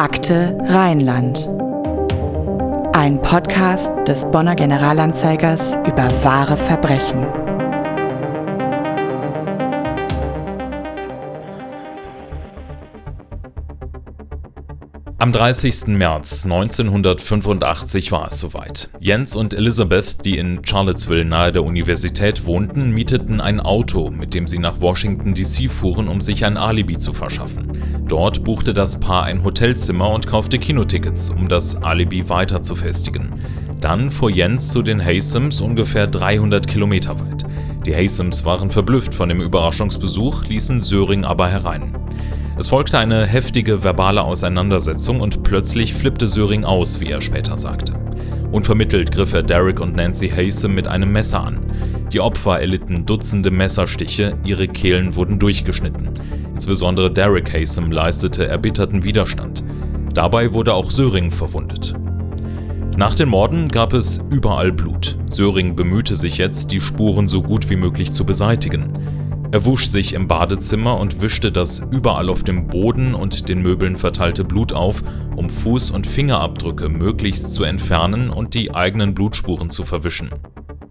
Akte Rheinland. Ein Podcast des Bonner Generalanzeigers über wahre Verbrechen. Am 30. März 1985 war es soweit. Jens und Elizabeth, die in Charlottesville nahe der Universität wohnten, mieteten ein Auto, mit dem sie nach Washington DC fuhren, um sich ein Alibi zu verschaffen. Dort buchte das Paar ein Hotelzimmer und kaufte Kinotickets, um das Alibi weiter zu festigen. Dann fuhr Jens zu den Haysams ungefähr 300 Kilometer weit. Die Haysams waren verblüfft von dem Überraschungsbesuch, ließen Söring aber herein. Es folgte eine heftige verbale Auseinandersetzung und plötzlich flippte Söring aus, wie er später sagte. Unvermittelt griff er Derek und Nancy Hasem mit einem Messer an. Die Opfer erlitten Dutzende Messerstiche, ihre Kehlen wurden durchgeschnitten. Insbesondere Derek Hasem leistete erbitterten Widerstand. Dabei wurde auch Söring verwundet. Nach den Morden gab es überall Blut. Söring bemühte sich jetzt, die Spuren so gut wie möglich zu beseitigen. Er wusch sich im Badezimmer und wischte das überall auf dem Boden und den Möbeln verteilte Blut auf, um Fuß- und Fingerabdrücke möglichst zu entfernen und die eigenen Blutspuren zu verwischen.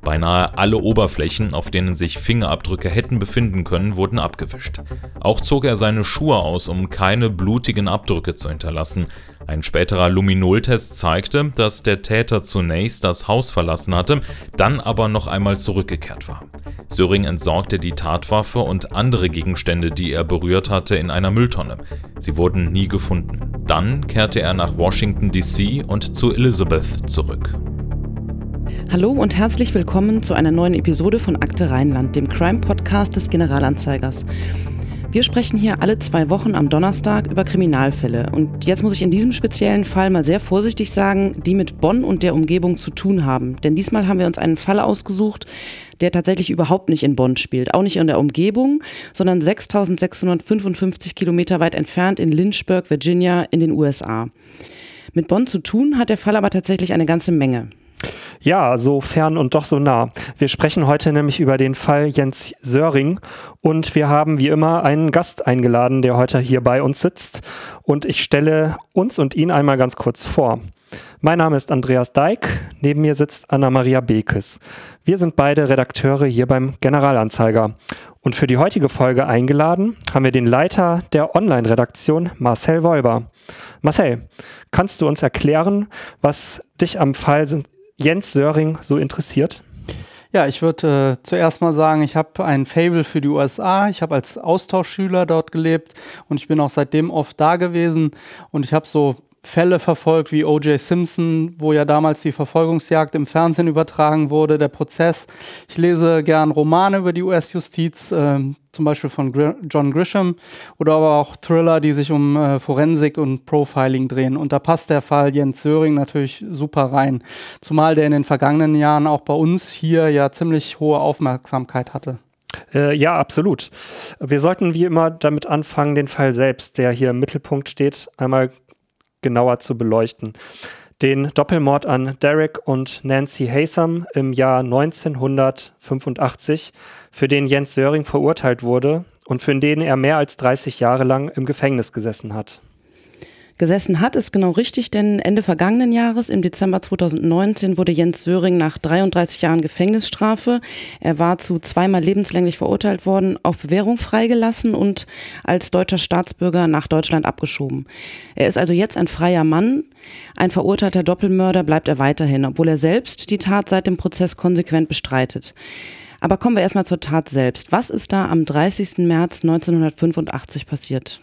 Beinahe alle Oberflächen, auf denen sich Fingerabdrücke hätten befinden können, wurden abgewischt. Auch zog er seine Schuhe aus, um keine blutigen Abdrücke zu hinterlassen, ein späterer Luminoltest zeigte, dass der Täter zunächst das Haus verlassen hatte, dann aber noch einmal zurückgekehrt war. Söring entsorgte die Tatwaffe und andere Gegenstände, die er berührt hatte, in einer Mülltonne. Sie wurden nie gefunden. Dann kehrte er nach Washington, D.C. und zu Elizabeth zurück. Hallo und herzlich willkommen zu einer neuen Episode von Akte Rheinland, dem Crime-Podcast des Generalanzeigers. Wir sprechen hier alle zwei Wochen am Donnerstag über Kriminalfälle. Und jetzt muss ich in diesem speziellen Fall mal sehr vorsichtig sagen, die mit Bonn und der Umgebung zu tun haben. Denn diesmal haben wir uns einen Fall ausgesucht, der tatsächlich überhaupt nicht in Bonn spielt. Auch nicht in der Umgebung, sondern 6655 Kilometer weit entfernt in Lynchburg, Virginia in den USA. Mit Bonn zu tun hat der Fall aber tatsächlich eine ganze Menge. Ja, so fern und doch so nah. Wir sprechen heute nämlich über den Fall Jens Söring und wir haben wie immer einen Gast eingeladen, der heute hier bei uns sitzt und ich stelle uns und ihn einmal ganz kurz vor. Mein Name ist Andreas Deik, neben mir sitzt Anna-Maria Bekes. Wir sind beide Redakteure hier beim Generalanzeiger. Und für die heutige Folge eingeladen haben wir den Leiter der Online-Redaktion Marcel Wolber. Marcel, kannst du uns erklären, was dich am Fall Jens Söring so interessiert? Ja, ich würde äh, zuerst mal sagen, ich habe ein Fable für die USA. Ich habe als Austauschschüler dort gelebt und ich bin auch seitdem oft da gewesen und ich habe so Fälle verfolgt wie O.J. Simpson, wo ja damals die Verfolgungsjagd im Fernsehen übertragen wurde, der Prozess. Ich lese gern Romane über die US-Justiz, äh, zum Beispiel von Gr John Grisham oder aber auch Thriller, die sich um äh, Forensik und Profiling drehen. Und da passt der Fall Jens Söring natürlich super rein. Zumal der in den vergangenen Jahren auch bei uns hier ja ziemlich hohe Aufmerksamkeit hatte. Äh, ja, absolut. Wir sollten wie immer damit anfangen, den Fall selbst, der hier im Mittelpunkt steht, einmal genauer zu beleuchten. Den Doppelmord an Derek und Nancy Hasam im Jahr 1985, für den Jens Söring verurteilt wurde und für den er mehr als 30 Jahre lang im Gefängnis gesessen hat gesessen hat, ist genau richtig, denn Ende vergangenen Jahres, im Dezember 2019, wurde Jens Söring nach 33 Jahren Gefängnisstrafe, er war zu zweimal lebenslänglich verurteilt worden, auf Bewährung freigelassen und als deutscher Staatsbürger nach Deutschland abgeschoben. Er ist also jetzt ein freier Mann, ein verurteilter Doppelmörder bleibt er weiterhin, obwohl er selbst die Tat seit dem Prozess konsequent bestreitet. Aber kommen wir erstmal zur Tat selbst. Was ist da am 30. März 1985 passiert?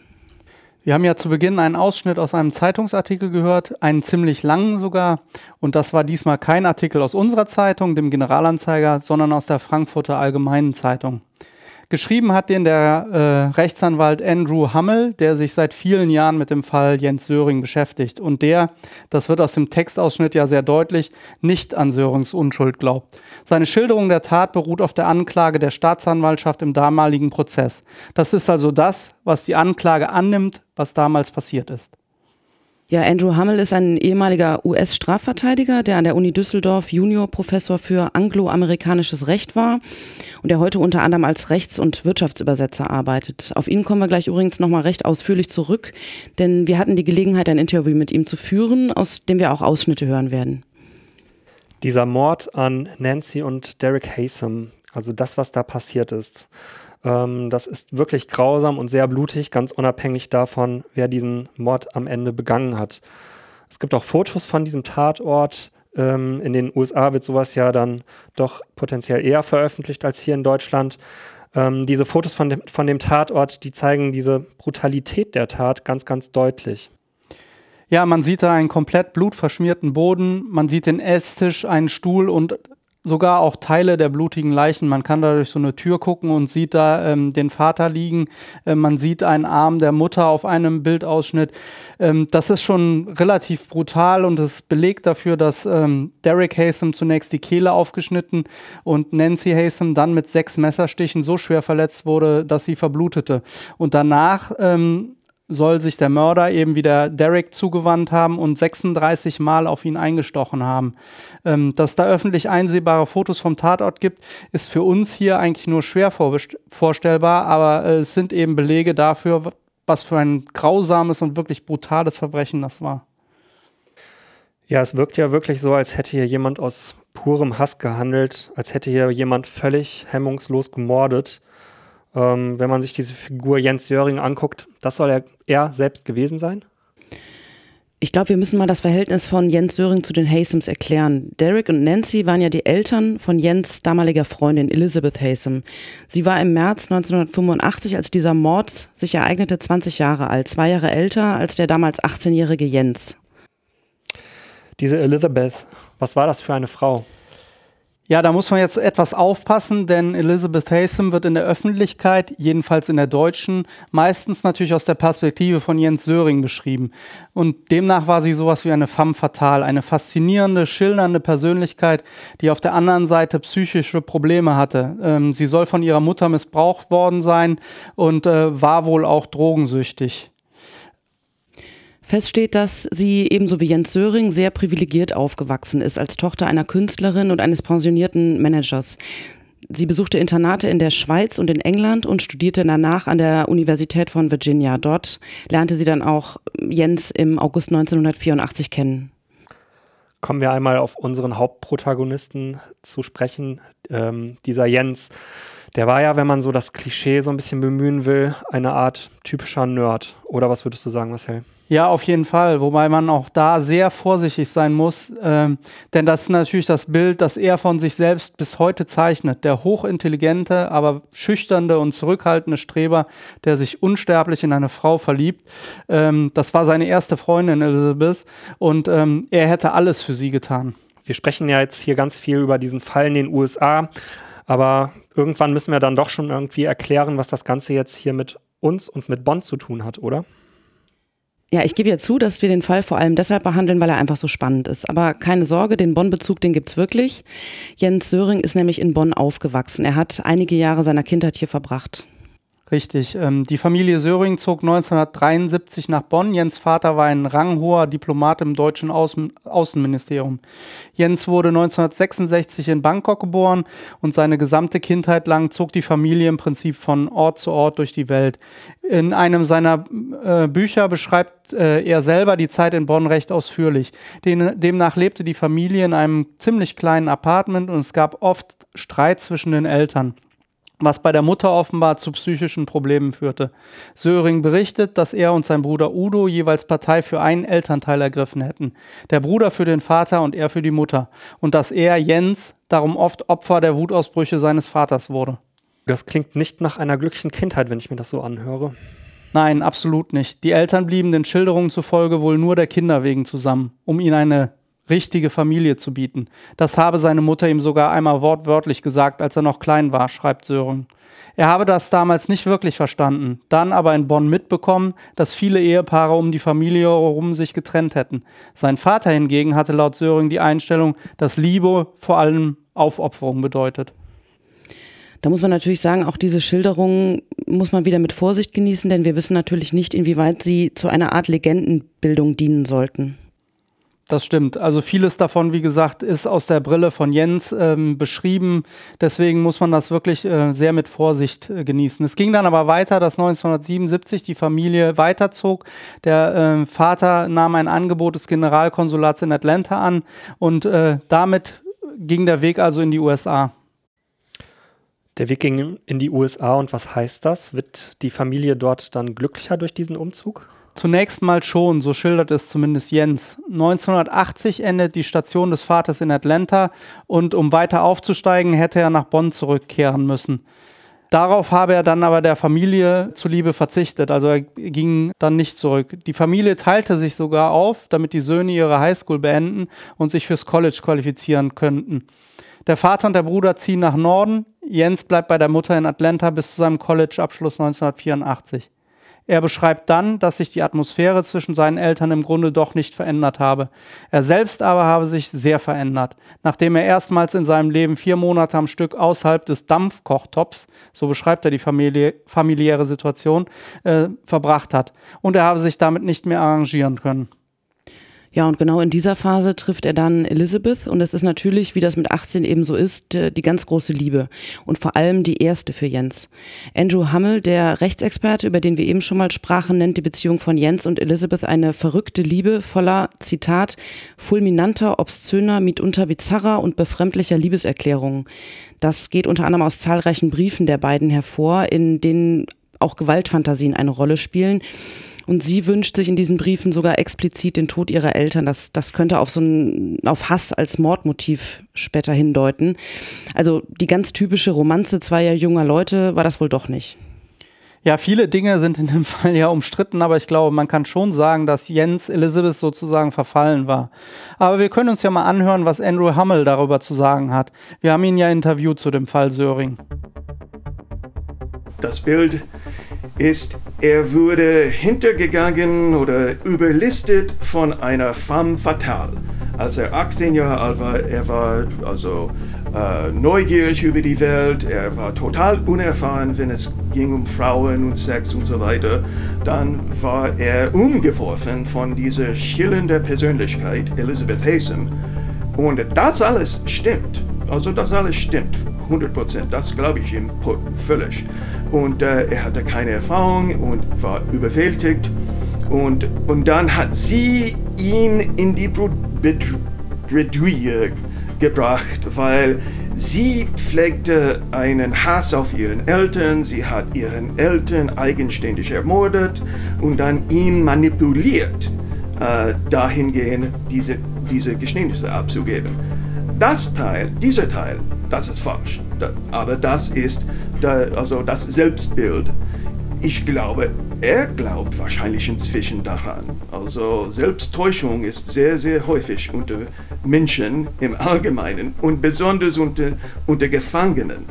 Wir haben ja zu Beginn einen Ausschnitt aus einem Zeitungsartikel gehört, einen ziemlich langen sogar. Und das war diesmal kein Artikel aus unserer Zeitung, dem Generalanzeiger, sondern aus der Frankfurter Allgemeinen Zeitung. Geschrieben hat den der äh, Rechtsanwalt Andrew Hummel, der sich seit vielen Jahren mit dem Fall Jens Söring beschäftigt und der, das wird aus dem Textausschnitt ja sehr deutlich, nicht an Sörings Unschuld glaubt. Seine Schilderung der Tat beruht auf der Anklage der Staatsanwaltschaft im damaligen Prozess. Das ist also das, was die Anklage annimmt, was damals passiert ist. Ja, Andrew Hummel ist ein ehemaliger US-Strafverteidiger, der an der Uni Düsseldorf Juniorprofessor für angloamerikanisches Recht war und der heute unter anderem als Rechts- und Wirtschaftsübersetzer arbeitet. Auf ihn kommen wir gleich übrigens nochmal recht ausführlich zurück, denn wir hatten die Gelegenheit, ein Interview mit ihm zu führen, aus dem wir auch Ausschnitte hören werden. Dieser Mord an Nancy und Derek Haysom, also das, was da passiert ist, ähm, das ist wirklich grausam und sehr blutig, ganz unabhängig davon, wer diesen Mord am Ende begangen hat. Es gibt auch Fotos von diesem Tatort. Ähm, in den USA wird sowas ja dann doch potenziell eher veröffentlicht als hier in Deutschland. Ähm, diese Fotos von dem, von dem Tatort, die zeigen diese Brutalität der Tat ganz, ganz deutlich. Ja, man sieht da einen komplett blutverschmierten Boden, man sieht den Esstisch, einen Stuhl und sogar auch Teile der blutigen Leichen. Man kann da durch so eine Tür gucken und sieht da ähm, den Vater liegen. Äh, man sieht einen Arm der Mutter auf einem Bildausschnitt. Ähm, das ist schon relativ brutal und es belegt dafür, dass ähm, Derek Haysom zunächst die Kehle aufgeschnitten und Nancy Haysom dann mit sechs Messerstichen so schwer verletzt wurde, dass sie verblutete. Und danach ähm, soll sich der Mörder eben wieder Derek zugewandt haben und 36 Mal auf ihn eingestochen haben. Ähm, dass da öffentlich einsehbare Fotos vom Tatort gibt, ist für uns hier eigentlich nur schwer vorstellbar, aber äh, es sind eben Belege dafür, was für ein grausames und wirklich brutales Verbrechen das war. Ja, es wirkt ja wirklich so, als hätte hier jemand aus purem Hass gehandelt, als hätte hier jemand völlig hemmungslos gemordet. Ähm, wenn man sich diese Figur Jens Jöring anguckt, das soll er, er selbst gewesen sein? Ich glaube, wir müssen mal das Verhältnis von Jens Söring zu den Haysoms erklären. Derek und Nancy waren ja die Eltern von Jens damaliger Freundin Elizabeth Haysom. Sie war im März 1985, als dieser Mord sich ereignete, 20 Jahre alt, zwei Jahre älter als der damals 18-jährige Jens. Diese Elizabeth, was war das für eine Frau? Ja, da muss man jetzt etwas aufpassen, denn Elizabeth Haysom wird in der Öffentlichkeit, jedenfalls in der deutschen, meistens natürlich aus der Perspektive von Jens Söring beschrieben. Und demnach war sie sowas wie eine femme fatale, eine faszinierende, schildernde Persönlichkeit, die auf der anderen Seite psychische Probleme hatte. Ähm, sie soll von ihrer Mutter missbraucht worden sein und äh, war wohl auch drogensüchtig. Fest steht, dass sie ebenso wie Jens Söring sehr privilegiert aufgewachsen ist, als Tochter einer Künstlerin und eines pensionierten Managers. Sie besuchte Internate in der Schweiz und in England und studierte danach an der Universität von Virginia. Dort lernte sie dann auch Jens im August 1984 kennen. Kommen wir einmal auf unseren Hauptprotagonisten zu sprechen. Ähm, dieser Jens, der war ja, wenn man so das Klischee so ein bisschen bemühen will, eine Art typischer Nerd. Oder was würdest du sagen, Marcel? Ja, auf jeden Fall. Wobei man auch da sehr vorsichtig sein muss. Ähm, denn das ist natürlich das Bild, das er von sich selbst bis heute zeichnet. Der hochintelligente, aber schüchternde und zurückhaltende Streber, der sich unsterblich in eine Frau verliebt. Ähm, das war seine erste Freundin, Elizabeth. Und ähm, er hätte alles für sie getan. Wir sprechen ja jetzt hier ganz viel über diesen Fall in den USA. Aber irgendwann müssen wir dann doch schon irgendwie erklären, was das Ganze jetzt hier mit uns und mit Bonn zu tun hat, oder? Ja, ich gebe ja zu, dass wir den Fall vor allem deshalb behandeln, weil er einfach so spannend ist. Aber keine Sorge, den Bonn-Bezug, den gibt's wirklich. Jens Söring ist nämlich in Bonn aufgewachsen. Er hat einige Jahre seiner Kindheit hier verbracht. Richtig. Ähm, die Familie Söring zog 1973 nach Bonn. Jens Vater war ein ranghoher Diplomat im deutschen Außen Außenministerium. Jens wurde 1966 in Bangkok geboren und seine gesamte Kindheit lang zog die Familie im Prinzip von Ort zu Ort durch die Welt. In einem seiner äh, Bücher beschreibt äh, er selber die Zeit in Bonn recht ausführlich. Den, demnach lebte die Familie in einem ziemlich kleinen Apartment und es gab oft Streit zwischen den Eltern was bei der Mutter offenbar zu psychischen Problemen führte. Söring berichtet, dass er und sein Bruder Udo jeweils Partei für einen Elternteil ergriffen hätten. Der Bruder für den Vater und er für die Mutter. Und dass er, Jens, darum oft Opfer der Wutausbrüche seines Vaters wurde. Das klingt nicht nach einer glücklichen Kindheit, wenn ich mir das so anhöre. Nein, absolut nicht. Die Eltern blieben den Schilderungen zufolge wohl nur der Kinder wegen zusammen, um ihnen eine richtige Familie zu bieten. Das habe seine Mutter ihm sogar einmal wortwörtlich gesagt, als er noch klein war, schreibt Sören. Er habe das damals nicht wirklich verstanden, dann aber in Bonn mitbekommen, dass viele Ehepaare um die Familie herum sich getrennt hätten. Sein Vater hingegen hatte laut Söring die Einstellung, dass Liebe vor allem Aufopferung bedeutet. Da muss man natürlich sagen, auch diese Schilderungen muss man wieder mit Vorsicht genießen, denn wir wissen natürlich nicht, inwieweit sie zu einer Art Legendenbildung dienen sollten. Das stimmt. Also vieles davon, wie gesagt, ist aus der Brille von Jens ähm, beschrieben. Deswegen muss man das wirklich äh, sehr mit Vorsicht äh, genießen. Es ging dann aber weiter, dass 1977 die Familie weiterzog. Der äh, Vater nahm ein Angebot des Generalkonsulats in Atlanta an und äh, damit ging der Weg also in die USA. Der Weg ging in die USA und was heißt das? Wird die Familie dort dann glücklicher durch diesen Umzug? Zunächst mal schon, so schildert es zumindest Jens. 1980 endet die Station des Vaters in Atlanta und um weiter aufzusteigen, hätte er nach Bonn zurückkehren müssen. Darauf habe er dann aber der Familie zuliebe verzichtet, also er ging dann nicht zurück. Die Familie teilte sich sogar auf, damit die Söhne ihre Highschool beenden und sich fürs College qualifizieren könnten. Der Vater und der Bruder ziehen nach Norden, Jens bleibt bei der Mutter in Atlanta bis zu seinem College-Abschluss 1984. Er beschreibt dann, dass sich die Atmosphäre zwischen seinen Eltern im Grunde doch nicht verändert habe. Er selbst aber habe sich sehr verändert. Nachdem er erstmals in seinem Leben vier Monate am Stück außerhalb des Dampfkochtops, so beschreibt er die Familie, familiäre Situation, äh, verbracht hat. Und er habe sich damit nicht mehr arrangieren können. Ja, und genau in dieser Phase trifft er dann Elizabeth und es ist natürlich, wie das mit 18 eben so ist, die ganz große Liebe und vor allem die erste für Jens. Andrew Hummel, der Rechtsexperte, über den wir eben schon mal sprachen, nennt die Beziehung von Jens und Elizabeth eine verrückte Liebe voller, Zitat, fulminanter, obszöner, mitunter bizarrer und befremdlicher Liebeserklärungen. Das geht unter anderem aus zahlreichen Briefen der beiden hervor, in denen auch Gewaltfantasien eine Rolle spielen. Und sie wünscht sich in diesen Briefen sogar explizit den Tod ihrer Eltern. Das, das könnte auf so ein, auf Hass als Mordmotiv später hindeuten. Also die ganz typische Romanze zweier junger Leute war das wohl doch nicht. Ja, viele Dinge sind in dem Fall ja umstritten, aber ich glaube, man kann schon sagen, dass Jens Elizabeth sozusagen verfallen war. Aber wir können uns ja mal anhören, was Andrew Hummel darüber zu sagen hat. Wir haben ihn ja interviewt zu dem Fall Söring. Das Bild ist, er wurde hintergegangen oder überlistet von einer femme fatale. Als er 18 Jahre alt war, er war also äh, neugierig über die Welt, er war total unerfahren, wenn es ging um Frauen und Sex und so weiter. Dann war er umgeworfen von dieser schillernden Persönlichkeit, Elizabeth Haysom. Und das alles stimmt. Also das alles stimmt, 100 Prozent. Das glaube ich ihm völlig und äh, er hatte keine Erfahrung und war überwältigt. Und, und dann hat sie ihn in die Bredouille gebracht, weil sie pflegte einen Hass auf ihren Eltern, sie hat ihren Eltern eigenständig ermordet und dann ihn manipuliert, äh, dahingehend diese, diese Geständnisse abzugeben. Das Teil, dieser Teil, das ist falsch. Aber das ist also das Selbstbild. Ich glaube, er glaubt wahrscheinlich inzwischen daran. Also Selbsttäuschung ist sehr, sehr häufig unter Menschen im Allgemeinen und besonders unter, unter Gefangenen,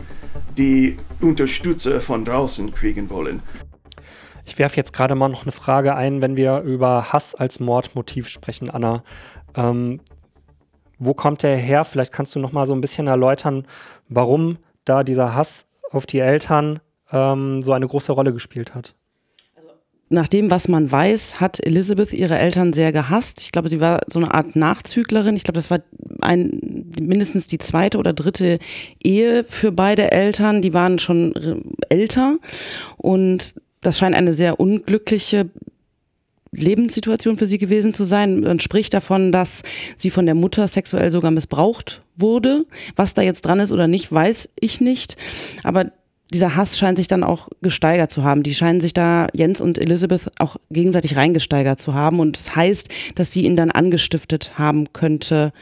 die Unterstützer von draußen kriegen wollen. Ich werfe jetzt gerade mal noch eine Frage ein, wenn wir über Hass als Mordmotiv sprechen, Anna. Ähm, wo kommt der her? Vielleicht kannst du noch mal so ein bisschen erläutern, warum da dieser Hass auf die Eltern ähm, so eine große Rolle gespielt hat. Also, nach dem, was man weiß, hat Elizabeth ihre Eltern sehr gehasst. Ich glaube, sie war so eine Art Nachzüglerin. Ich glaube, das war ein, mindestens die zweite oder dritte Ehe für beide Eltern. Die waren schon äh, älter und das scheint eine sehr unglückliche Lebenssituation für sie gewesen zu sein. Man spricht davon, dass sie von der Mutter sexuell sogar missbraucht wurde. Was da jetzt dran ist oder nicht, weiß ich nicht. Aber dieser Hass scheint sich dann auch gesteigert zu haben. Die scheinen sich da, Jens und Elizabeth, auch gegenseitig reingesteigert zu haben. Und das heißt, dass sie ihn dann angestiftet haben könnte.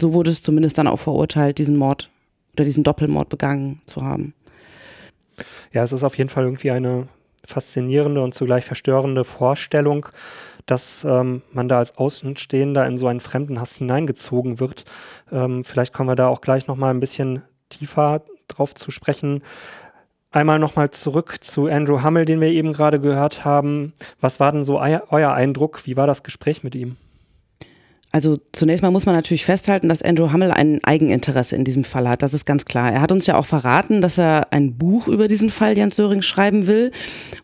So wurde es zumindest dann auch verurteilt, diesen Mord oder diesen Doppelmord begangen zu haben. Ja, es ist auf jeden Fall irgendwie eine faszinierende und zugleich verstörende Vorstellung, dass ähm, man da als Außenstehender in so einen fremden Hass hineingezogen wird. Ähm, vielleicht kommen wir da auch gleich nochmal ein bisschen tiefer drauf zu sprechen. Einmal nochmal zurück zu Andrew Hummel, den wir eben gerade gehört haben. Was war denn so euer Eindruck? Wie war das Gespräch mit ihm? Also zunächst mal muss man natürlich festhalten, dass Andrew Hummel ein Eigeninteresse in diesem Fall hat. Das ist ganz klar. Er hat uns ja auch verraten, dass er ein Buch über diesen Fall Jens Söring schreiben will,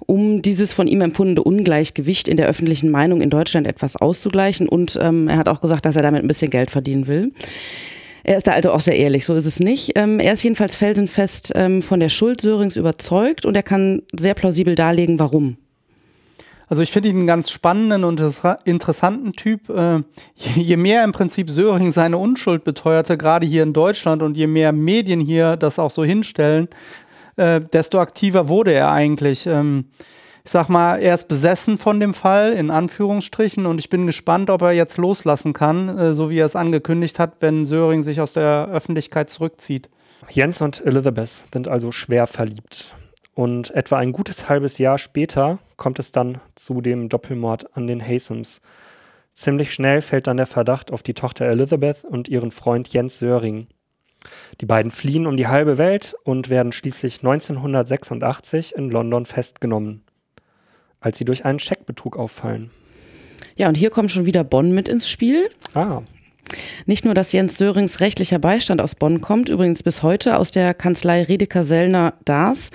um dieses von ihm empfundene Ungleichgewicht in der öffentlichen Meinung in Deutschland etwas auszugleichen. Und ähm, er hat auch gesagt, dass er damit ein bisschen Geld verdienen will. Er ist da also auch sehr ehrlich, so ist es nicht. Ähm, er ist jedenfalls felsenfest ähm, von der Schuld Sörings überzeugt und er kann sehr plausibel darlegen, warum. Also ich finde ihn einen ganz spannenden und interessanten Typ. Äh, je mehr im Prinzip Söring seine Unschuld beteuerte, gerade hier in Deutschland, und je mehr Medien hier das auch so hinstellen, äh, desto aktiver wurde er eigentlich. Ähm, ich sag mal, er ist besessen von dem Fall, in Anführungsstrichen, und ich bin gespannt, ob er jetzt loslassen kann, äh, so wie er es angekündigt hat, wenn Söring sich aus der Öffentlichkeit zurückzieht. Jens und Elizabeth sind also schwer verliebt. Und etwa ein gutes halbes Jahr später kommt es dann zu dem Doppelmord an den Haysons. Ziemlich schnell fällt dann der Verdacht auf die Tochter Elizabeth und ihren Freund Jens Söring. Die beiden fliehen um die halbe Welt und werden schließlich 1986 in London festgenommen, als sie durch einen Scheckbetrug auffallen. Ja, und hier kommt schon wieder Bonn mit ins Spiel. Ah. Nicht nur, dass Jens Sörings rechtlicher Beistand aus Bonn kommt, übrigens bis heute aus der Kanzlei Redeker Sellner Dars.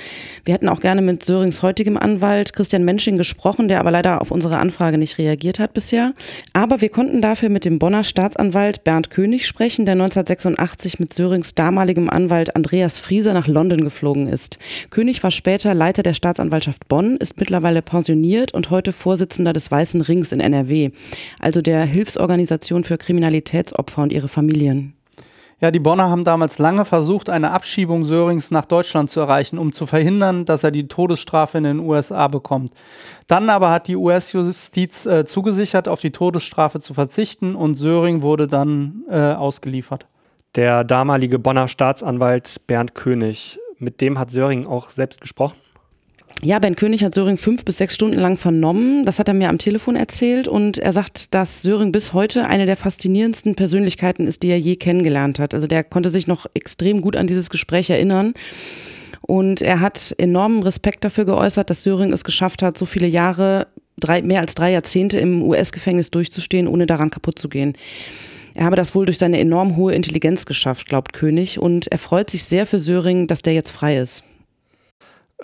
Wir hätten auch gerne mit Sörings heutigem Anwalt Christian Mensching gesprochen, der aber leider auf unsere Anfrage nicht reagiert hat bisher. Aber wir konnten dafür mit dem Bonner Staatsanwalt Bernd König sprechen, der 1986 mit Sörings damaligem Anwalt Andreas Frieser nach London geflogen ist. König war später Leiter der Staatsanwaltschaft Bonn, ist mittlerweile pensioniert und heute Vorsitzender des Weißen Rings in NRW, also der Hilfsorganisation für Kriminalität Gewaltopfer und ihre Familien. Ja, die Bonner haben damals lange versucht, eine Abschiebung Sörings nach Deutschland zu erreichen, um zu verhindern, dass er die Todesstrafe in den USA bekommt. Dann aber hat die US-Justiz äh, zugesichert, auf die Todesstrafe zu verzichten und Söring wurde dann äh, ausgeliefert. Der damalige Bonner Staatsanwalt Bernd König, mit dem hat Söring auch selbst gesprochen? Ja, Ben König hat Söring fünf bis sechs Stunden lang vernommen. Das hat er mir am Telefon erzählt. Und er sagt, dass Söring bis heute eine der faszinierendsten Persönlichkeiten ist, die er je kennengelernt hat. Also der konnte sich noch extrem gut an dieses Gespräch erinnern. Und er hat enormen Respekt dafür geäußert, dass Söring es geschafft hat, so viele Jahre, drei, mehr als drei Jahrzehnte im US-Gefängnis durchzustehen, ohne daran kaputt zu gehen. Er habe das wohl durch seine enorm hohe Intelligenz geschafft, glaubt König. Und er freut sich sehr für Söring, dass der jetzt frei ist.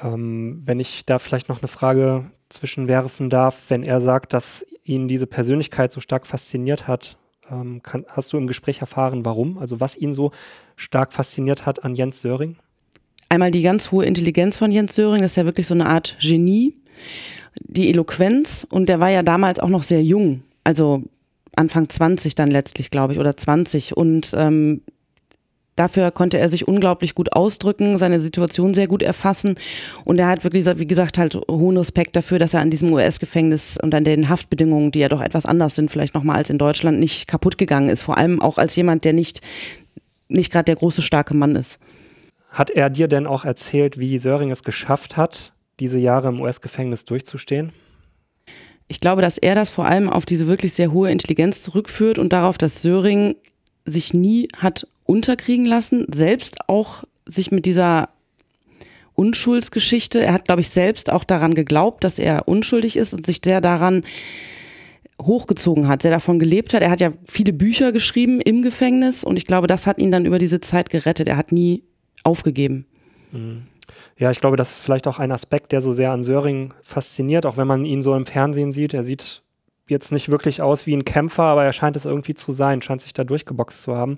Ähm, wenn ich da vielleicht noch eine Frage zwischenwerfen darf, wenn er sagt, dass ihn diese Persönlichkeit so stark fasziniert hat, ähm, kann, hast du im Gespräch erfahren, warum? Also was ihn so stark fasziniert hat an Jens Söring? Einmal die ganz hohe Intelligenz von Jens Söring, das ist ja wirklich so eine Art Genie. Die Eloquenz und der war ja damals auch noch sehr jung, also Anfang 20 dann letztlich, glaube ich, oder 20. Und ähm, Dafür konnte er sich unglaublich gut ausdrücken, seine Situation sehr gut erfassen und er hat wirklich, wie gesagt, halt hohen Respekt dafür, dass er an diesem US-Gefängnis und an den Haftbedingungen, die ja doch etwas anders sind, vielleicht nochmal als in Deutschland, nicht kaputt gegangen ist. Vor allem auch als jemand, der nicht, nicht gerade der große, starke Mann ist. Hat er dir denn auch erzählt, wie Söring es geschafft hat, diese Jahre im US-Gefängnis durchzustehen? Ich glaube, dass er das vor allem auf diese wirklich sehr hohe Intelligenz zurückführt und darauf, dass Söring sich nie hat unterkriegen lassen, selbst auch sich mit dieser Unschuldsgeschichte, er hat, glaube ich, selbst auch daran geglaubt, dass er unschuldig ist und sich sehr daran hochgezogen hat, sehr davon gelebt hat. Er hat ja viele Bücher geschrieben im Gefängnis und ich glaube, das hat ihn dann über diese Zeit gerettet. Er hat nie aufgegeben. Mhm. Ja, ich glaube, das ist vielleicht auch ein Aspekt, der so sehr an Söring fasziniert, auch wenn man ihn so im Fernsehen sieht. Er sieht jetzt nicht wirklich aus wie ein Kämpfer, aber er scheint es irgendwie zu sein, scheint sich da durchgeboxt zu haben.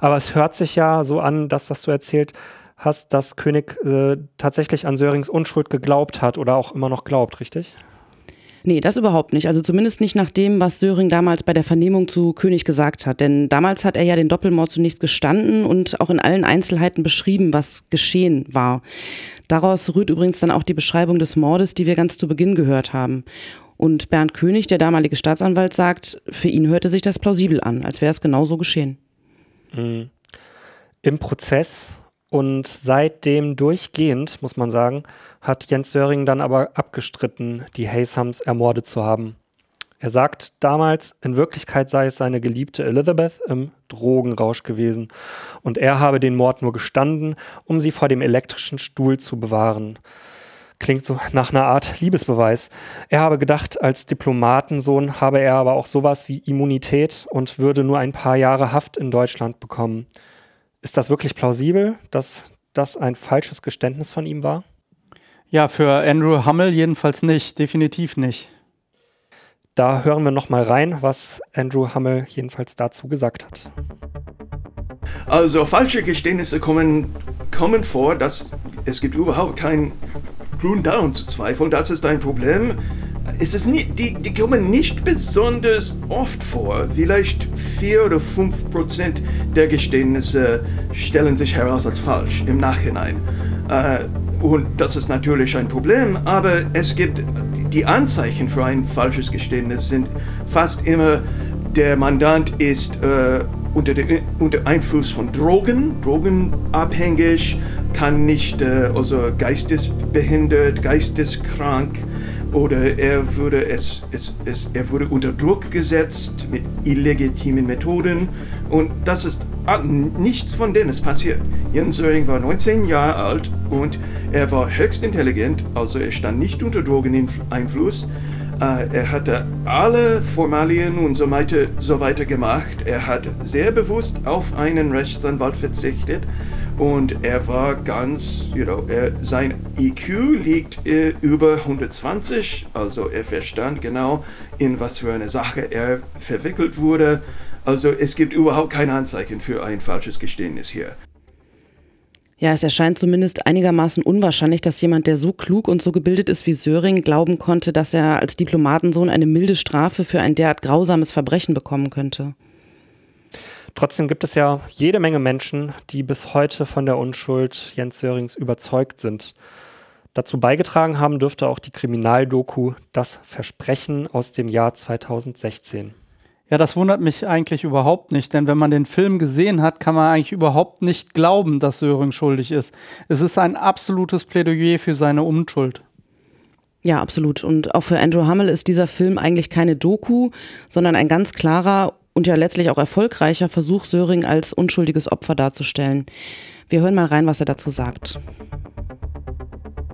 Aber es hört sich ja so an, das, was du erzählt hast, dass König äh, tatsächlich an Sörings Unschuld geglaubt hat oder auch immer noch glaubt, richtig? Nee, das überhaupt nicht. Also zumindest nicht nach dem, was Söring damals bei der Vernehmung zu König gesagt hat. Denn damals hat er ja den Doppelmord zunächst gestanden und auch in allen Einzelheiten beschrieben, was geschehen war. Daraus rührt übrigens dann auch die Beschreibung des Mordes, die wir ganz zu Beginn gehört haben. Und Bernd König, der damalige Staatsanwalt, sagt, für ihn hörte sich das plausibel an, als wäre es genauso geschehen. Mhm. Im Prozess und seitdem durchgehend, muss man sagen, hat Jens Söring dann aber abgestritten, die Haysams ermordet zu haben. Er sagt damals, in Wirklichkeit sei es seine geliebte Elizabeth im Drogenrausch gewesen und er habe den Mord nur gestanden, um sie vor dem elektrischen Stuhl zu bewahren. Klingt so nach einer Art Liebesbeweis. Er habe gedacht, als Diplomatensohn habe er aber auch sowas wie Immunität und würde nur ein paar Jahre Haft in Deutschland bekommen. Ist das wirklich plausibel, dass das ein falsches Geständnis von ihm war? Ja, für Andrew Hummel jedenfalls nicht, definitiv nicht. Da hören wir noch mal rein, was Andrew Hummel jedenfalls dazu gesagt hat. Also falsche Geständnisse kommen, kommen vor, dass es gibt überhaupt keinen Grund daran zu zweifeln, das ist ein Problem. Es ist nie, die, die kommen nicht besonders oft vor. Vielleicht 4 oder 5 Prozent der Geständnisse stellen sich heraus als falsch im Nachhinein. Äh, und das ist natürlich ein Problem, aber es gibt die Anzeichen für ein falsches Geständnis sind fast immer, der Mandant ist äh, unter, den, unter Einfluss von Drogen, drogenabhängig, kann nicht, äh, also geistesbehindert, geisteskrank oder er würde, es, es, es, er wurde unter Druck gesetzt mit illegitimen Methoden und das ist nichts von dem ist passiert. Jens Söring war 19 Jahre alt und er war höchst intelligent, also er stand nicht unter Drogeneinfluss. Äh, er hatte alle Formalien und so weiter, so weiter gemacht. Er hat sehr bewusst auf einen Rechtsanwalt verzichtet und er war ganz, you know, er, sein IQ liegt äh, über 120, also er verstand genau, in was für eine Sache er verwickelt wurde. Also es gibt überhaupt keine Anzeichen für ein falsches Geständnis hier. Ja, es erscheint zumindest einigermaßen unwahrscheinlich, dass jemand, der so klug und so gebildet ist wie Söring, glauben konnte, dass er als Diplomatensohn eine milde Strafe für ein derart grausames Verbrechen bekommen könnte. Trotzdem gibt es ja jede Menge Menschen, die bis heute von der Unschuld Jens Sörings überzeugt sind. Dazu beigetragen haben dürfte auch die Kriminaldoku Das Versprechen aus dem Jahr 2016. Ja, das wundert mich eigentlich überhaupt nicht, denn wenn man den Film gesehen hat, kann man eigentlich überhaupt nicht glauben, dass Söring schuldig ist. Es ist ein absolutes Plädoyer für seine Unschuld. Ja, absolut. Und auch für Andrew Hummel ist dieser Film eigentlich keine Doku, sondern ein ganz klarer und ja letztlich auch erfolgreicher Versuch, Söring als unschuldiges Opfer darzustellen. Wir hören mal rein, was er dazu sagt.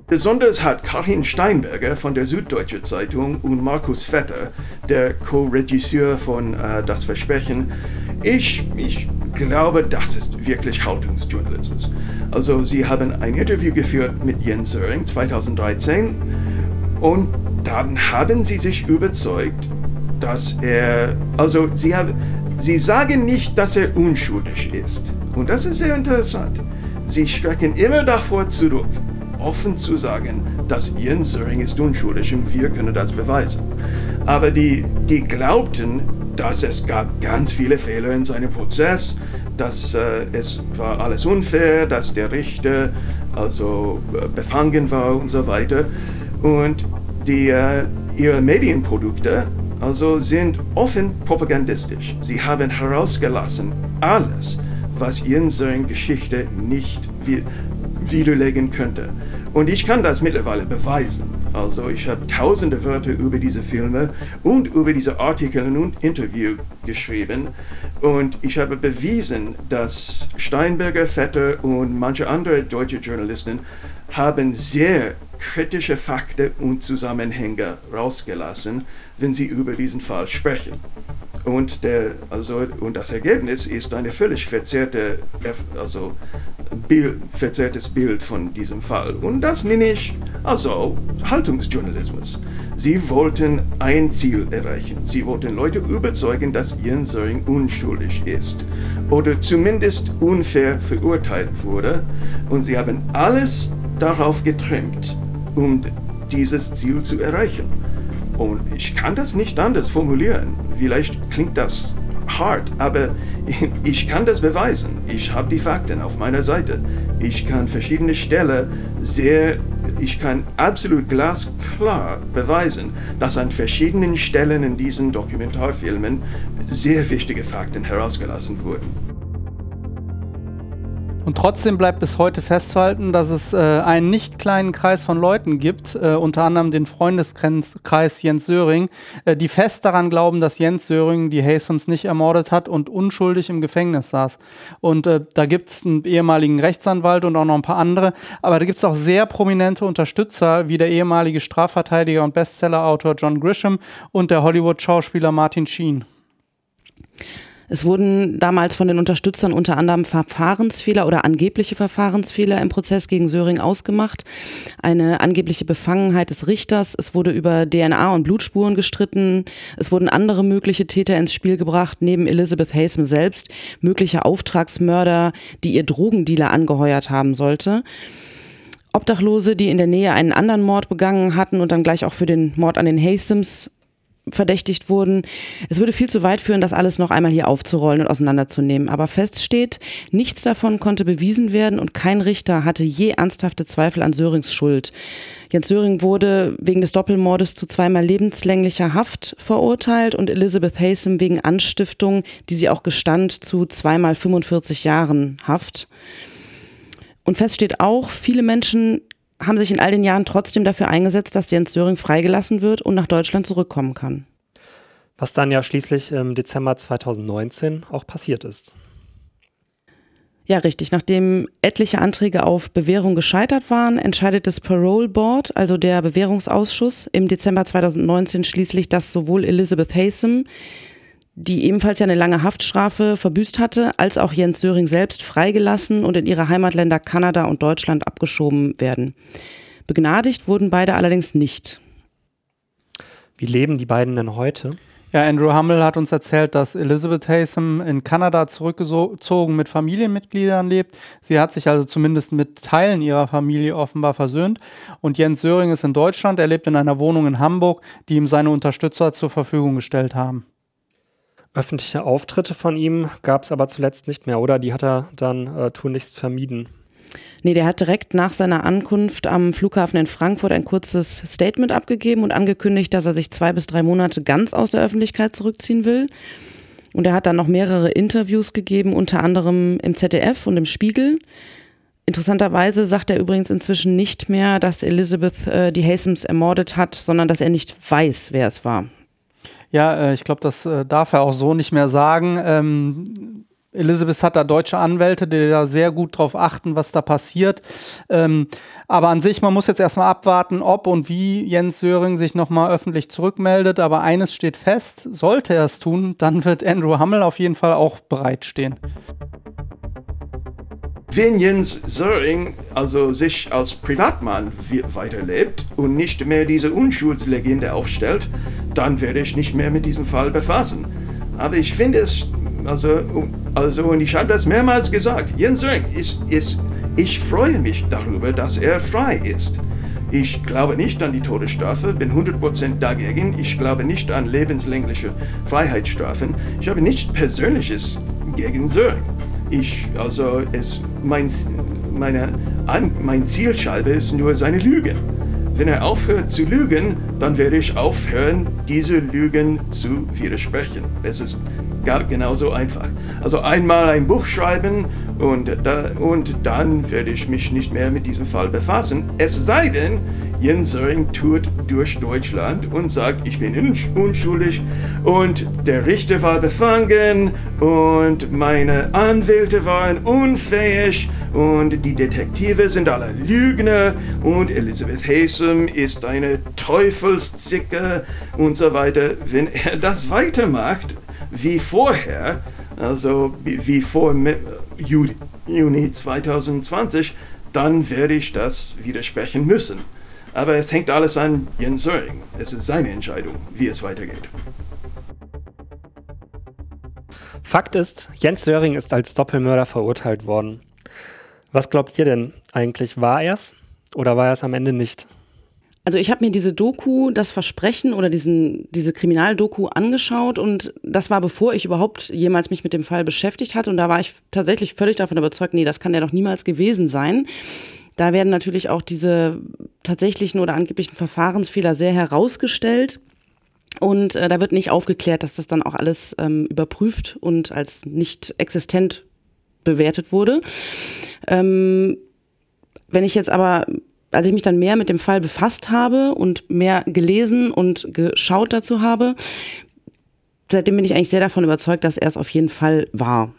Besonders hat Karin Steinberger von der Süddeutsche Zeitung und Markus Vetter, der Co-Regisseur von äh, Das Versprechen, ich, ich glaube, das ist wirklich Haltungsjournalismus. Also sie haben ein Interview geführt mit Jens Söring 2013 und dann haben sie sich überzeugt, dass er, also sie, haben, sie sagen nicht, dass er unschuldig ist. Und das ist sehr interessant. Sie schrecken immer davor zurück, offen zu sagen, dass Jens Söring ist unschuldig und wir können das beweisen. Aber die, die glaubten, dass es gab ganz viele Fehler in seinem Prozess, dass äh, es war alles unfair, dass der Richter also äh, befangen war und so weiter. Und die, äh, ihre Medienprodukte also sind offen propagandistisch. Sie haben herausgelassen alles, was in seiner Geschichte nicht widerlegen könnte. Und ich kann das mittlerweile beweisen. Also ich habe tausende Wörter über diese Filme und über diese Artikel und Interview geschrieben. Und ich habe bewiesen, dass Steinberger, Vetter und manche andere deutsche Journalisten haben sehr kritische Fakten und Zusammenhänge rausgelassen, wenn sie über diesen Fall sprechen. Und, der, also, und das Ergebnis ist ein völlig verzerrte, also Bild, verzerrtes Bild von diesem Fall. Und das nenne ich also Haltungsjournalismus. Sie wollten ein Ziel erreichen. Sie wollten Leute überzeugen, dass Jens Söring unschuldig ist oder zumindest unfair verurteilt wurde. Und sie haben alles darauf getrimmt, um dieses Ziel zu erreichen. Und ich kann das nicht anders formulieren. Vielleicht klingt das hart, aber ich kann das beweisen. Ich habe die Fakten auf meiner Seite. Ich kann verschiedene Stellen sehr, ich kann absolut glasklar beweisen, dass an verschiedenen Stellen in diesen Dokumentarfilmen sehr wichtige Fakten herausgelassen wurden. Und trotzdem bleibt bis heute festzuhalten, dass es äh, einen nicht kleinen Kreis von Leuten gibt, äh, unter anderem den Freundeskreis Jens Söring, äh, die fest daran glauben, dass Jens Söring die Haysums nicht ermordet hat und unschuldig im Gefängnis saß. Und äh, da gibt es einen ehemaligen Rechtsanwalt und auch noch ein paar andere, aber da gibt es auch sehr prominente Unterstützer, wie der ehemalige Strafverteidiger und Bestsellerautor John Grisham und der Hollywood-Schauspieler Martin Sheen. Es wurden damals von den Unterstützern unter anderem Verfahrensfehler oder angebliche Verfahrensfehler im Prozess gegen Söring ausgemacht. Eine angebliche Befangenheit des Richters. Es wurde über DNA und Blutspuren gestritten. Es wurden andere mögliche Täter ins Spiel gebracht, neben Elizabeth Hasem selbst, mögliche Auftragsmörder, die ihr Drogendealer angeheuert haben sollte. Obdachlose, die in der Nähe einen anderen Mord begangen hatten und dann gleich auch für den Mord an den Hasems verdächtigt wurden. Es würde viel zu weit führen, das alles noch einmal hier aufzurollen und auseinanderzunehmen. Aber fest steht, nichts davon konnte bewiesen werden und kein Richter hatte je ernsthafte Zweifel an Sörings Schuld. Jens Söring wurde wegen des Doppelmordes zu zweimal lebenslänglicher Haft verurteilt und Elizabeth Hasem wegen Anstiftung, die sie auch gestand, zu zweimal 45 Jahren Haft. Und fest steht auch, viele Menschen haben sich in all den Jahren trotzdem dafür eingesetzt, dass Jens Söring freigelassen wird und nach Deutschland zurückkommen kann. Was dann ja schließlich im Dezember 2019 auch passiert ist. Ja, richtig. Nachdem etliche Anträge auf Bewährung gescheitert waren, entscheidet das Parole Board, also der Bewährungsausschuss, im Dezember 2019 schließlich, dass sowohl Elizabeth Hasem, die ebenfalls ja eine lange Haftstrafe verbüßt hatte, als auch Jens Söring selbst freigelassen und in ihre Heimatländer Kanada und Deutschland abgeschoben werden. Begnadigt wurden beide allerdings nicht. Wie leben die beiden denn heute? Ja, Andrew Hummel hat uns erzählt, dass Elizabeth Haysom in Kanada zurückgezogen mit Familienmitgliedern lebt. Sie hat sich also zumindest mit Teilen ihrer Familie offenbar versöhnt. Und Jens Söring ist in Deutschland. Er lebt in einer Wohnung in Hamburg, die ihm seine Unterstützer zur Verfügung gestellt haben. Öffentliche Auftritte von ihm gab es aber zuletzt nicht mehr, oder? Die hat er dann äh, tunlichst vermieden. Nee, der hat direkt nach seiner Ankunft am Flughafen in Frankfurt ein kurzes Statement abgegeben und angekündigt, dass er sich zwei bis drei Monate ganz aus der Öffentlichkeit zurückziehen will. Und er hat dann noch mehrere Interviews gegeben, unter anderem im ZDF und im Spiegel. Interessanterweise sagt er übrigens inzwischen nicht mehr, dass Elizabeth äh, die Hasems ermordet hat, sondern dass er nicht weiß, wer es war. Ja, äh, ich glaube, das äh, darf er auch so nicht mehr sagen. Ähm, Elizabeth hat da deutsche Anwälte, die da sehr gut drauf achten, was da passiert. Ähm, aber an sich, man muss jetzt erstmal abwarten, ob und wie Jens Söring sich nochmal öffentlich zurückmeldet. Aber eines steht fest, sollte er es tun, dann wird Andrew Hummel auf jeden Fall auch bereitstehen. Wenn Jens Söring also sich als Privatmann weiterlebt und nicht mehr diese Unschuldslegende aufstellt, dann werde ich nicht mehr mit diesem Fall befassen. Aber ich finde es, also, also und ich habe das mehrmals gesagt, Jens Söring, ist, ist, ich freue mich darüber, dass er frei ist. Ich glaube nicht an die Todesstrafe, bin 100% dagegen. Ich glaube nicht an lebenslängliche Freiheitsstrafen. Ich habe nichts Persönliches gegen Söring. Ich, also, es, mein, meine, mein Zielscheibe ist nur seine Lügen. Wenn er aufhört zu lügen, dann werde ich aufhören, diese Lügen zu widersprechen. Es ist genauso einfach. Also einmal ein Buch schreiben und, da, und dann werde ich mich nicht mehr mit diesem Fall befassen. Es sei denn, Jens Söring tut durch Deutschland und sagt, ich bin unschuldig und der Richter war befangen und meine Anwälte waren unfähig und die Detektive sind alle Lügner und Elizabeth Hasem ist eine Teufelszicke und so weiter. Wenn er das weitermacht wie vorher, also wie vor Juni 2020, dann werde ich das widersprechen müssen. Aber es hängt alles an Jens Söring. Es ist seine Entscheidung, wie es weitergeht. Fakt ist, Jens Söring ist als Doppelmörder verurteilt worden. Was glaubt ihr denn eigentlich? War er es oder war er es am Ende nicht? Also ich habe mir diese Doku, das Versprechen oder diesen, diese Kriminaldoku angeschaut und das war bevor ich überhaupt jemals mich mit dem Fall beschäftigt hatte und da war ich tatsächlich völlig davon überzeugt, nee, das kann der doch niemals gewesen sein. Da werden natürlich auch diese tatsächlichen oder angeblichen Verfahrensfehler sehr herausgestellt. Und äh, da wird nicht aufgeklärt, dass das dann auch alles ähm, überprüft und als nicht existent bewertet wurde. Ähm, wenn ich jetzt aber als ich mich dann mehr mit dem Fall befasst habe und mehr gelesen und geschaut dazu habe, seitdem bin ich eigentlich sehr davon überzeugt, dass er es auf jeden Fall war.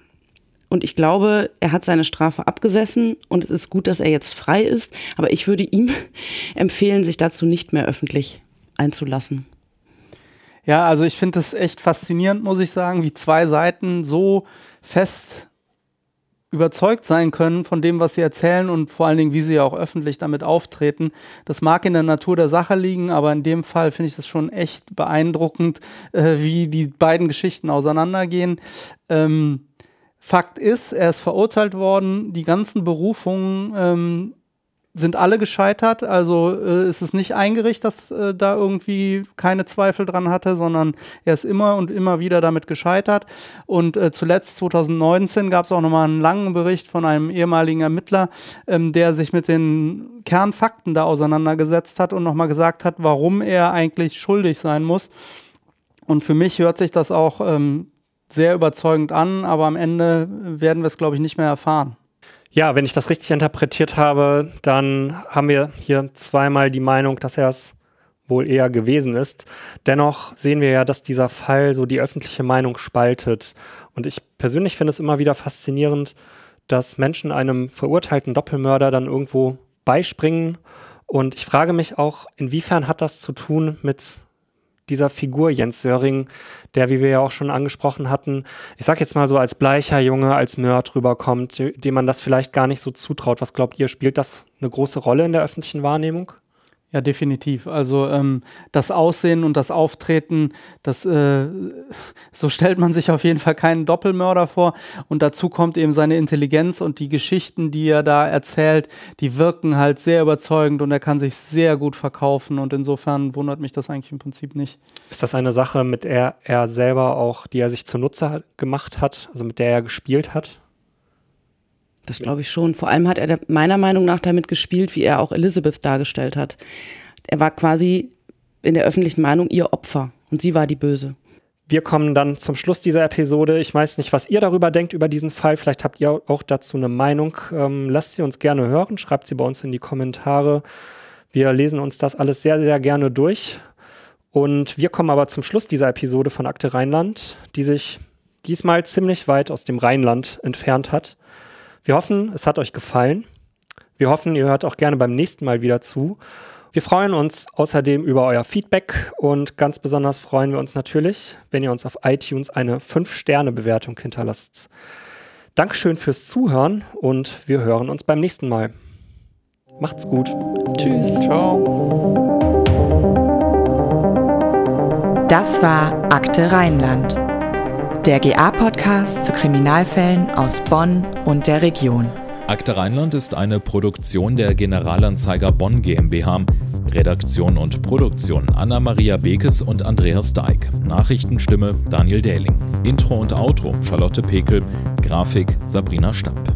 Und ich glaube, er hat seine Strafe abgesessen und es ist gut, dass er jetzt frei ist. Aber ich würde ihm empfehlen, sich dazu nicht mehr öffentlich einzulassen. Ja, also ich finde es echt faszinierend, muss ich sagen, wie zwei Seiten so fest überzeugt sein können von dem, was sie erzählen und vor allen Dingen, wie sie ja auch öffentlich damit auftreten. Das mag in der Natur der Sache liegen, aber in dem Fall finde ich das schon echt beeindruckend, äh, wie die beiden Geschichten auseinandergehen. Ähm, Fakt ist, er ist verurteilt worden. Die ganzen Berufungen ähm, sind alle gescheitert. Also äh, ist es nicht eingerichtet, dass äh, da irgendwie keine Zweifel dran hatte, sondern er ist immer und immer wieder damit gescheitert. Und äh, zuletzt 2019 gab es auch nochmal einen langen Bericht von einem ehemaligen Ermittler, ähm, der sich mit den Kernfakten da auseinandergesetzt hat und nochmal gesagt hat, warum er eigentlich schuldig sein muss. Und für mich hört sich das auch ähm, sehr überzeugend an, aber am Ende werden wir es, glaube ich, nicht mehr erfahren. Ja, wenn ich das richtig interpretiert habe, dann haben wir hier zweimal die Meinung, dass er es wohl eher gewesen ist. Dennoch sehen wir ja, dass dieser Fall so die öffentliche Meinung spaltet. Und ich persönlich finde es immer wieder faszinierend, dass Menschen einem verurteilten Doppelmörder dann irgendwo beispringen. Und ich frage mich auch, inwiefern hat das zu tun mit dieser Figur Jens Söring, der, wie wir ja auch schon angesprochen hatten, ich sag jetzt mal so als bleicher Junge, als Mörd rüberkommt, dem man das vielleicht gar nicht so zutraut. Was glaubt ihr, spielt das eine große Rolle in der öffentlichen Wahrnehmung? Ja, definitiv. Also ähm, das Aussehen und das Auftreten, das äh, so stellt man sich auf jeden Fall keinen Doppelmörder vor. Und dazu kommt eben seine Intelligenz und die Geschichten, die er da erzählt, die wirken halt sehr überzeugend und er kann sich sehr gut verkaufen. Und insofern wundert mich das eigentlich im Prinzip nicht. Ist das eine Sache, mit der er selber auch, die er sich zunutze gemacht hat, also mit der er gespielt hat? Das glaube ich schon. Vor allem hat er meiner Meinung nach damit gespielt, wie er auch Elizabeth dargestellt hat. Er war quasi in der öffentlichen Meinung ihr Opfer und sie war die Böse. Wir kommen dann zum Schluss dieser Episode. Ich weiß nicht, was ihr darüber denkt, über diesen Fall. Vielleicht habt ihr auch dazu eine Meinung. Ähm, lasst sie uns gerne hören. Schreibt sie bei uns in die Kommentare. Wir lesen uns das alles sehr, sehr gerne durch. Und wir kommen aber zum Schluss dieser Episode von Akte Rheinland, die sich diesmal ziemlich weit aus dem Rheinland entfernt hat. Wir hoffen, es hat euch gefallen. Wir hoffen, ihr hört auch gerne beim nächsten Mal wieder zu. Wir freuen uns außerdem über euer Feedback und ganz besonders freuen wir uns natürlich, wenn ihr uns auf iTunes eine 5-Sterne-Bewertung hinterlasst. Dankeschön fürs Zuhören und wir hören uns beim nächsten Mal. Macht's gut. Tschüss. Ciao. Das war Akte Rheinland der GA-Podcast zu Kriminalfällen aus Bonn und der Region. Akte Rheinland ist eine Produktion der Generalanzeiger Bonn GmbH. Redaktion und Produktion Anna-Maria Bekes und Andreas Deik. Nachrichtenstimme Daniel Dähling. Intro und Outro Charlotte Pekel. Grafik Sabrina Stamp.